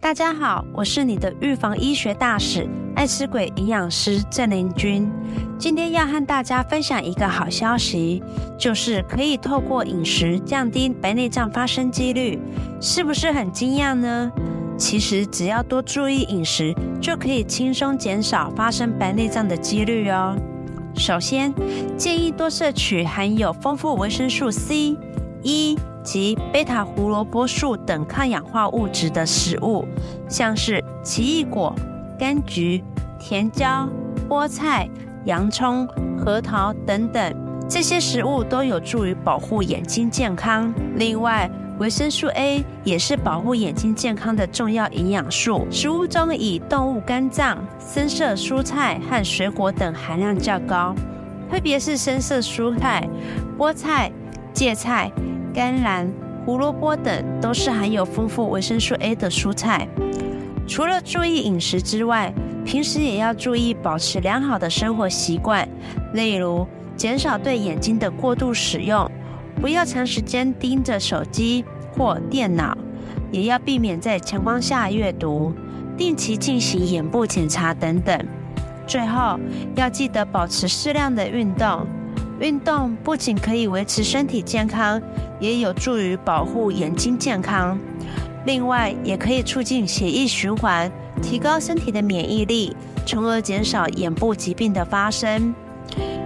大家好，我是你的预防医学大使、爱吃鬼营养师郑林君。今天要和大家分享一个好消息，就是可以透过饮食降低白内障发生几率，是不是很惊讶呢？其实只要多注意饮食，就可以轻松减少发生白内障的几率哦。首先，建议多摄取含有丰富维生素 C、E。及贝塔胡萝卜素等抗氧化物质的食物，像是奇异果、柑橘、甜椒、菠菜、洋葱、核桃等等，这些食物都有助于保护眼睛健康。另外，维生素 A 也是保护眼睛健康的重要营养素。食物中以动物肝脏、深色蔬菜和水果等含量较高，特别是深色蔬菜，菠菜、芥菜。甘蓝、胡萝卜等都是含有丰富维生素 A 的蔬菜。除了注意饮食之外，平时也要注意保持良好的生活习惯，例如减少对眼睛的过度使用，不要长时间盯着手机或电脑，也要避免在强光下阅读，定期进行眼部检查等等。最后，要记得保持适量的运动。运动不仅可以维持身体健康，也有助于保护眼睛健康。另外，也可以促进血液循环，提高身体的免疫力，从而减少眼部疾病的发生。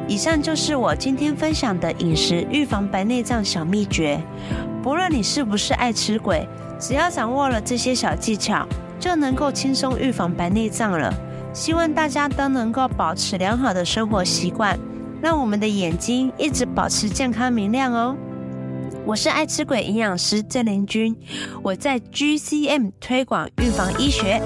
以上就是我今天分享的饮食预防白内障小秘诀。不论你是不是爱吃鬼，只要掌握了这些小技巧，就能够轻松预防白内障了。希望大家都能够保持良好的生活习惯。让我们的眼睛一直保持健康明亮哦！我是爱吃鬼营养师郑林君，我在 GCM 推广预防医学。